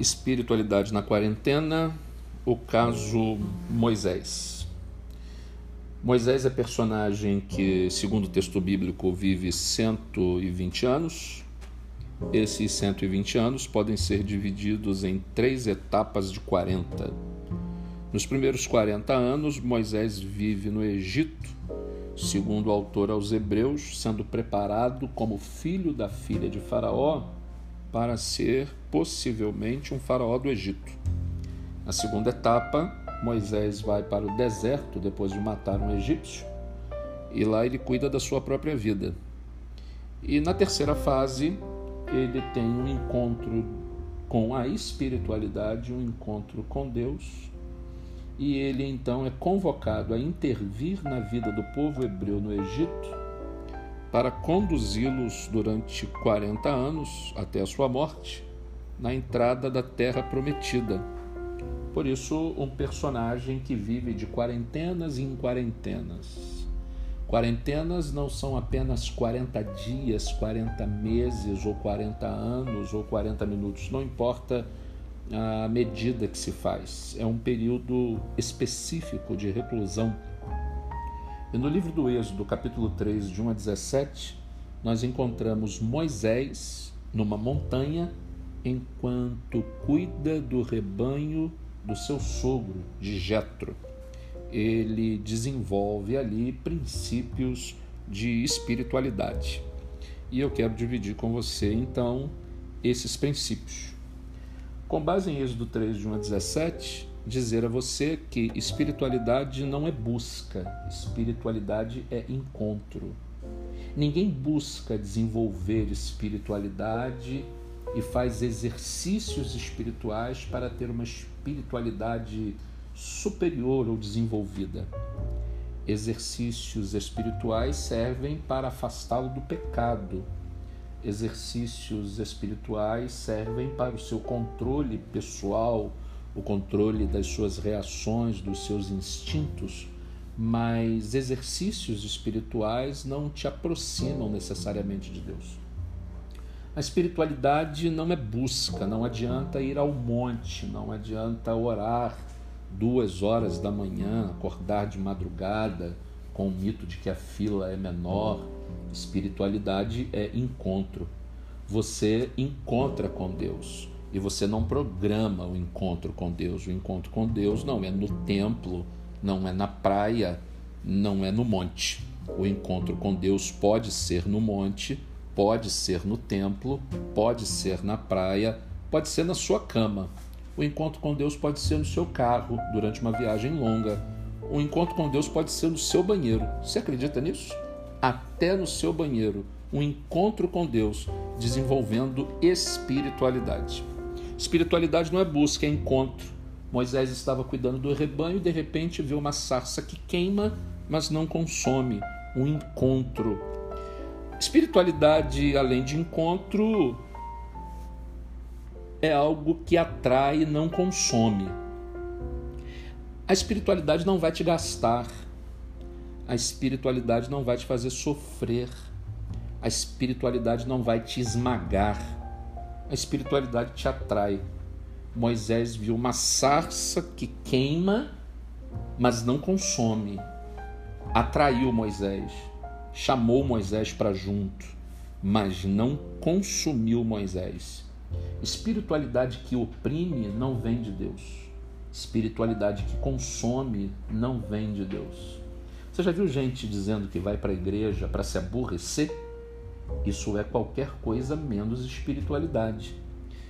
Espiritualidade na quarentena, o caso Moisés. Moisés é personagem que, segundo o texto bíblico, vive 120 anos. Esses 120 anos podem ser divididos em três etapas de 40. Nos primeiros 40 anos, Moisés vive no Egito, segundo o autor aos Hebreus, sendo preparado como filho da filha de Faraó para ser possivelmente um faraó do Egito. Na segunda etapa, Moisés vai para o deserto depois de matar um egípcio e lá ele cuida da sua própria vida. E na terceira fase, ele tem um encontro com a espiritualidade, um encontro com Deus, e ele então é convocado a intervir na vida do povo hebreu no Egito para conduzi-los durante 40 anos até a sua morte na entrada da terra prometida. Por isso, um personagem que vive de quarentenas em quarentenas. Quarentenas não são apenas 40 dias, 40 meses, ou 40 anos, ou 40 minutos, não importa a medida que se faz. É um período específico de reclusão e no livro do Êxodo, capítulo 3, de 1 a 17, nós encontramos Moisés numa montanha enquanto cuida do rebanho do seu sogro, de Jetro. Ele desenvolve ali princípios de espiritualidade. E eu quero dividir com você então esses princípios. Com base em Êxodo 3, de 1 a 17, dizer a você que espiritualidade não é busca, espiritualidade é encontro. Ninguém busca desenvolver espiritualidade e faz exercícios espirituais para ter uma espiritualidade superior ou desenvolvida. Exercícios espirituais servem para afastá-lo do pecado. Exercícios espirituais servem para o seu controle pessoal, o controle das suas reações, dos seus instintos, mas exercícios espirituais não te aproximam necessariamente de Deus. A espiritualidade não é busca, não adianta ir ao monte, não adianta orar duas horas da manhã, acordar de madrugada com o mito de que a fila é menor. Espiritualidade é encontro. Você encontra com Deus e você não programa o encontro com Deus. O encontro com Deus não é no templo, não é na praia, não é no monte. O encontro com Deus pode ser no monte, pode ser no templo, pode ser na praia, pode ser na sua cama. O encontro com Deus pode ser no seu carro durante uma viagem longa. O encontro com Deus pode ser no seu banheiro. Você acredita nisso? Até no seu banheiro. Um encontro com Deus desenvolvendo espiritualidade. Espiritualidade não é busca, é encontro. Moisés estava cuidando do rebanho e de repente viu uma sarça que queima, mas não consome. Um encontro. Espiritualidade, além de encontro, é algo que atrai e não consome. A espiritualidade não vai te gastar. A espiritualidade não vai te fazer sofrer. A espiritualidade não vai te esmagar a espiritualidade te atrai. Moisés viu uma sarça que queima, mas não consome. Atraiu Moisés, chamou Moisés para junto, mas não consumiu Moisés. Espiritualidade que oprime não vem de Deus. Espiritualidade que consome não vem de Deus. Você já viu gente dizendo que vai para a igreja para se aborrecer? Isso é qualquer coisa menos espiritualidade.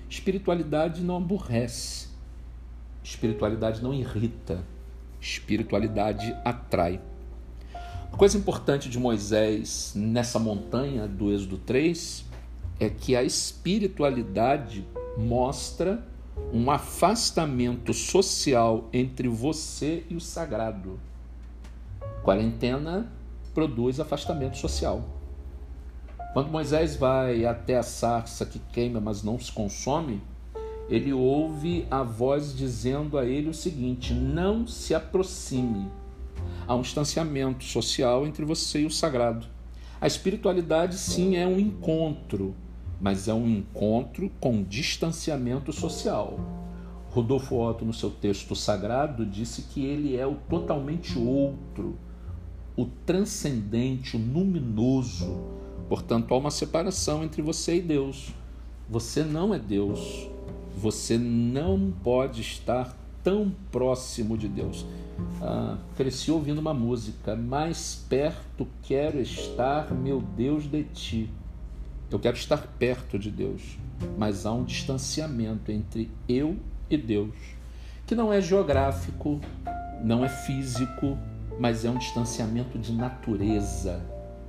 Espiritualidade não aborrece, espiritualidade não irrita, espiritualidade atrai. Coisa importante de Moisés nessa montanha do Êxodo 3 é que a espiritualidade mostra um afastamento social entre você e o sagrado. Quarentena produz afastamento social. Quando Moisés vai até a sarça que queima, mas não se consome, ele ouve a voz dizendo a ele o seguinte: não se aproxime. Há um distanciamento social entre você e o sagrado. A espiritualidade, sim, é um encontro, mas é um encontro com distanciamento social. Rodolfo Otto, no seu texto sagrado, disse que ele é o totalmente outro, o transcendente, o luminoso. Portanto, há uma separação entre você e Deus. Você não é Deus. Você não pode estar tão próximo de Deus. Ah, cresci ouvindo uma música, mais perto quero estar, meu Deus, de ti. Eu quero estar perto de Deus, mas há um distanciamento entre eu e Deus, que não é geográfico, não é físico, mas é um distanciamento de natureza,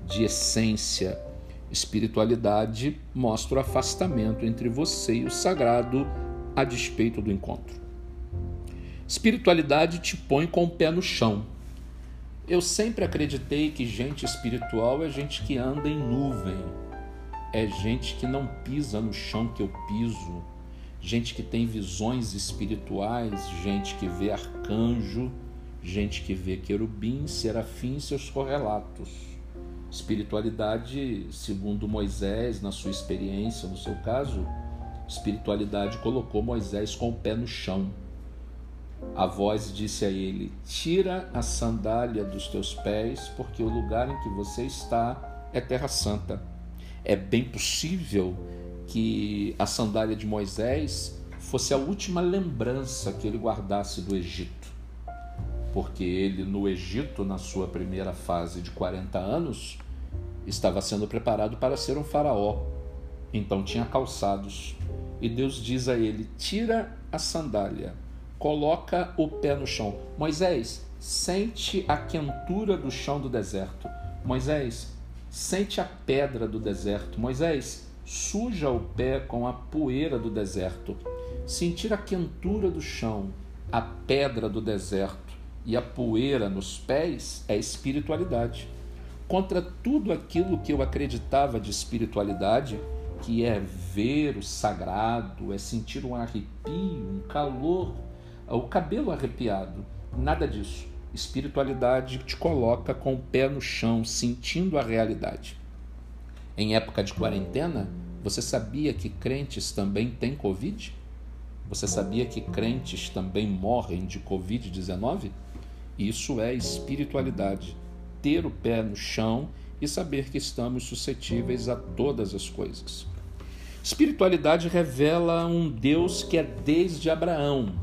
de essência. Espiritualidade mostra o afastamento entre você e o sagrado a despeito do encontro. Espiritualidade te põe com o pé no chão. Eu sempre acreditei que gente espiritual é gente que anda em nuvem, é gente que não pisa no chão que eu piso, gente que tem visões espirituais, gente que vê arcanjo, gente que vê querubim, serafim e seus correlatos. Espiritualidade, segundo Moisés, na sua experiência, no seu caso, espiritualidade colocou Moisés com o pé no chão a voz disse a ele: Tira a sandália dos teus pés, porque o lugar em que você está é terra santa. É bem possível que a sandália de Moisés fosse a última lembrança que ele guardasse do Egito. Porque ele, no Egito, na sua primeira fase de 40 anos, estava sendo preparado para ser um faraó. Então tinha calçados. E Deus diz a ele: Tira a sandália coloca o pé no chão. Moisés, sente a quentura do chão do deserto. Moisés, sente a pedra do deserto. Moisés, suja o pé com a poeira do deserto. Sentir a quentura do chão, a pedra do deserto e a poeira nos pés é espiritualidade. Contra tudo aquilo que eu acreditava de espiritualidade, que é ver o sagrado, é sentir um arrepio, um calor o cabelo arrepiado. Nada disso. Espiritualidade te coloca com o pé no chão, sentindo a realidade. Em época de quarentena, você sabia que crentes também têm Covid? Você sabia que crentes também morrem de Covid-19? Isso é espiritualidade. Ter o pé no chão e saber que estamos suscetíveis a todas as coisas. Espiritualidade revela um Deus que é desde Abraão,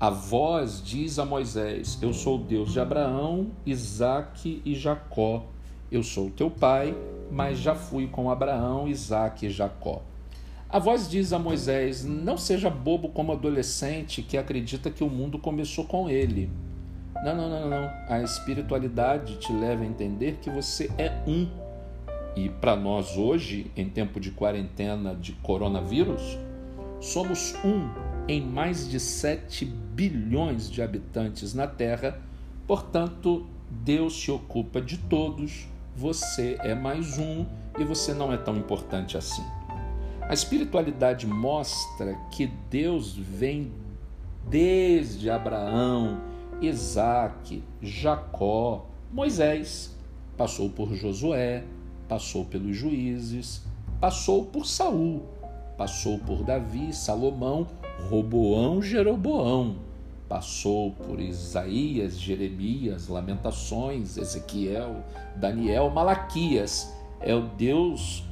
a voz diz a Moisés: Eu sou o Deus de Abraão, Isaque e Jacó. Eu sou teu pai, mas já fui com Abraão, Isaque e Jacó. A voz diz a Moisés: Não seja bobo como adolescente que acredita que o mundo começou com ele. Não, não, não, não. A espiritualidade te leva a entender que você é um. E para nós hoje, em tempo de quarentena de coronavírus, somos um em mais de 7 bilhões de habitantes na Terra, portanto, Deus se ocupa de todos, você é mais um e você não é tão importante assim. A espiritualidade mostra que Deus vem desde Abraão, Isaac, Jacó, Moisés, passou por Josué, passou pelos juízes, passou por Saul, passou por Davi, Salomão, Roboão, Jeroboão. Passou por Isaías, Jeremias, Lamentações, Ezequiel, Daniel, Malaquias. É o Deus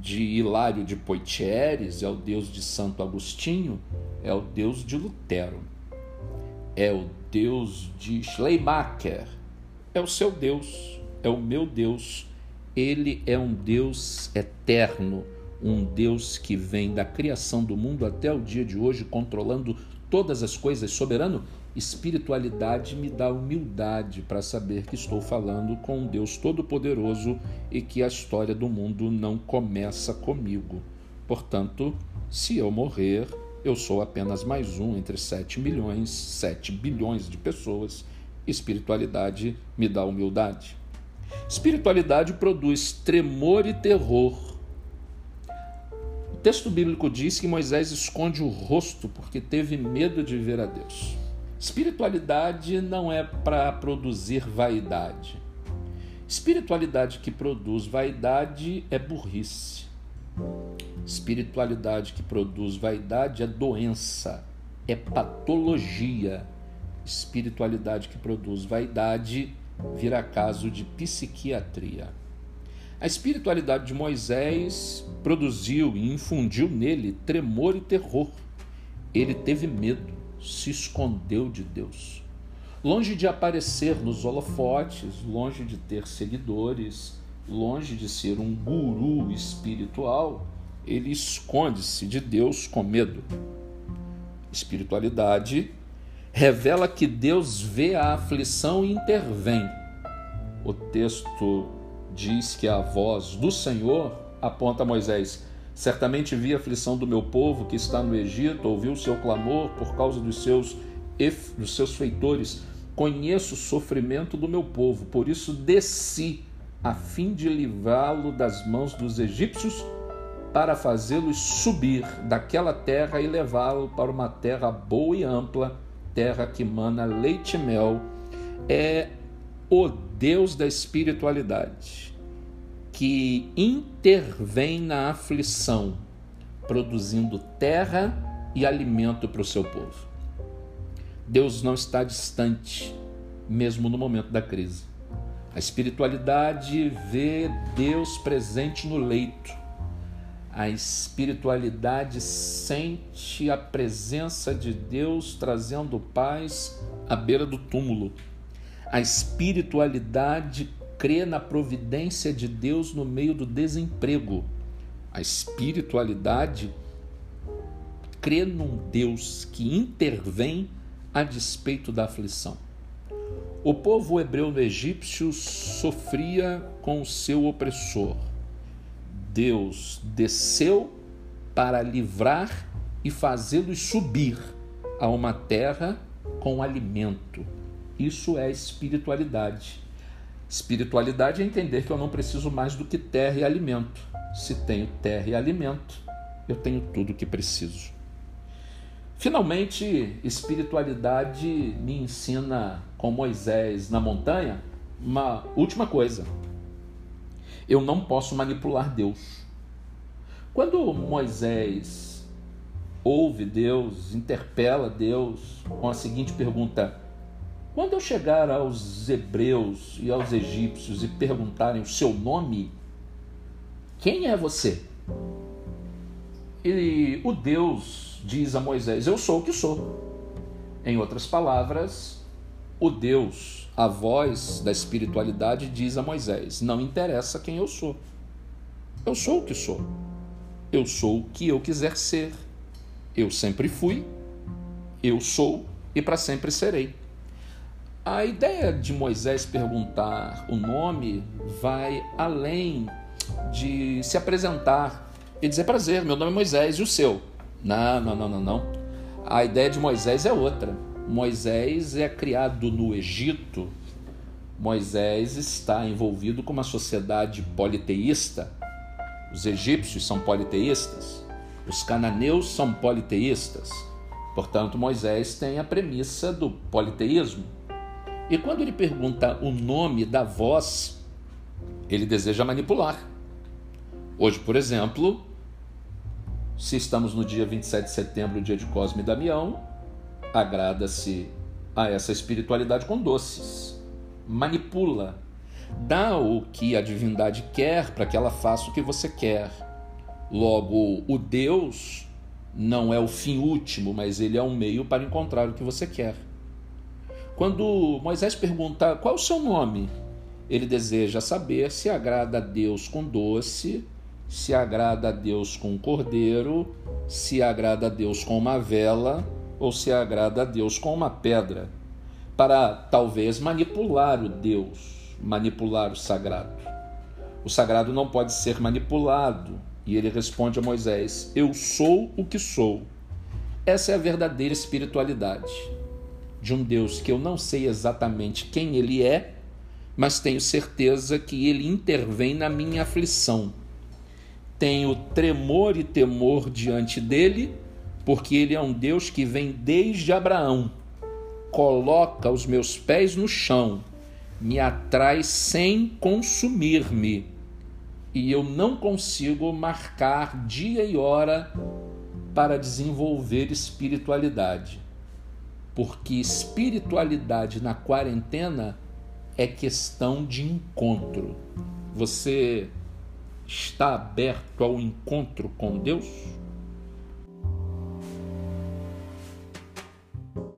de Hilário de Poitieres, é o Deus de Santo Agostinho, é o Deus de Lutero, é o Deus de Schleiermacher, é o seu Deus, é o meu Deus. Ele é um Deus eterno, um Deus que vem da criação do mundo até o dia de hoje, controlando todas as coisas, soberano, espiritualidade me dá humildade para saber que estou falando com um Deus todo-poderoso e que a história do mundo não começa comigo. Portanto, se eu morrer, eu sou apenas mais um entre 7 milhões, 7 bilhões de pessoas. Espiritualidade me dá humildade. Espiritualidade produz tremor e terror texto bíblico diz que Moisés esconde o rosto porque teve medo de ver a Deus. Espiritualidade não é para produzir vaidade. Espiritualidade que produz vaidade é burrice. Espiritualidade que produz vaidade é doença, é patologia. Espiritualidade que produz vaidade vira caso de psiquiatria. A espiritualidade de Moisés produziu e infundiu nele tremor e terror. Ele teve medo, se escondeu de Deus. Longe de aparecer nos holofotes, longe de ter seguidores, longe de ser um guru espiritual, ele esconde-se de Deus com medo. Espiritualidade revela que Deus vê a aflição e intervém. O texto diz que a voz do Senhor aponta a Moisés: Certamente vi a aflição do meu povo que está no Egito, ouvi o seu clamor por causa dos seus, dos seus feitores. Conheço o sofrimento do meu povo, por isso desci a fim de livrá-lo das mãos dos egípcios, para fazê-los subir daquela terra e levá-lo para uma terra boa e ampla, terra que mana leite e mel. É o Deus da espiritualidade que intervém na aflição, produzindo terra e alimento para o seu povo. Deus não está distante, mesmo no momento da crise. A espiritualidade vê Deus presente no leito. A espiritualidade sente a presença de Deus trazendo paz à beira do túmulo. A espiritualidade crê na providência de Deus no meio do desemprego. A espiritualidade crê num Deus que intervém a despeito da aflição. O povo hebreu no egípcio sofria com o seu opressor. Deus desceu para livrar e fazê-los subir a uma terra com alimento. Isso é espiritualidade. Espiritualidade é entender que eu não preciso mais do que terra e alimento. Se tenho terra e alimento, eu tenho tudo o que preciso. Finalmente, espiritualidade me ensina com Moisés na montanha uma última coisa. Eu não posso manipular Deus. Quando Moisés ouve Deus, interpela Deus com a seguinte pergunta: Quando eu chegar aos hebreus e aos egípcios e perguntarem o seu nome, quem é você? E o Deus diz a Moisés: Eu sou o que sou. Em outras palavras, o Deus, a voz da espiritualidade, diz a Moisés: Não interessa quem eu sou. Eu sou o que sou. Eu sou o que eu quiser ser. Eu sempre fui, eu sou e para sempre serei. A ideia de Moisés perguntar o nome vai além de se apresentar e dizer prazer, meu nome é Moisés e o seu. Não, não, não, não, não. A ideia de Moisés é outra. Moisés é criado no Egito. Moisés está envolvido com uma sociedade politeísta. Os egípcios são politeístas. Os cananeus são politeístas. Portanto, Moisés tem a premissa do politeísmo. E quando ele pergunta o nome da voz, ele deseja manipular. Hoje, por exemplo, se estamos no dia 27 de setembro, dia de Cosme e Damião, agrada-se a essa espiritualidade com doces. Manipula. Dá o que a divindade quer para que ela faça o que você quer. Logo, o Deus não é o fim último, mas ele é um meio para encontrar o que você quer. Quando Moisés pergunta qual é o seu nome, ele deseja saber se agrada a Deus com doce se agrada a Deus com um cordeiro, se agrada a Deus com uma vela ou se agrada a Deus com uma pedra, para talvez manipular o Deus, manipular o sagrado. O sagrado não pode ser manipulado, e ele responde a Moisés: Eu sou o que sou. Essa é a verdadeira espiritualidade de um Deus que eu não sei exatamente quem ele é, mas tenho certeza que ele intervém na minha aflição tenho tremor e temor diante dele, porque ele é um Deus que vem desde Abraão, coloca os meus pés no chão, me atrai sem consumir-me. e eu não consigo marcar dia e hora para desenvolver espiritualidade. Porque espiritualidade na quarentena é questão de encontro. Você está aberto ao encontro com Deus?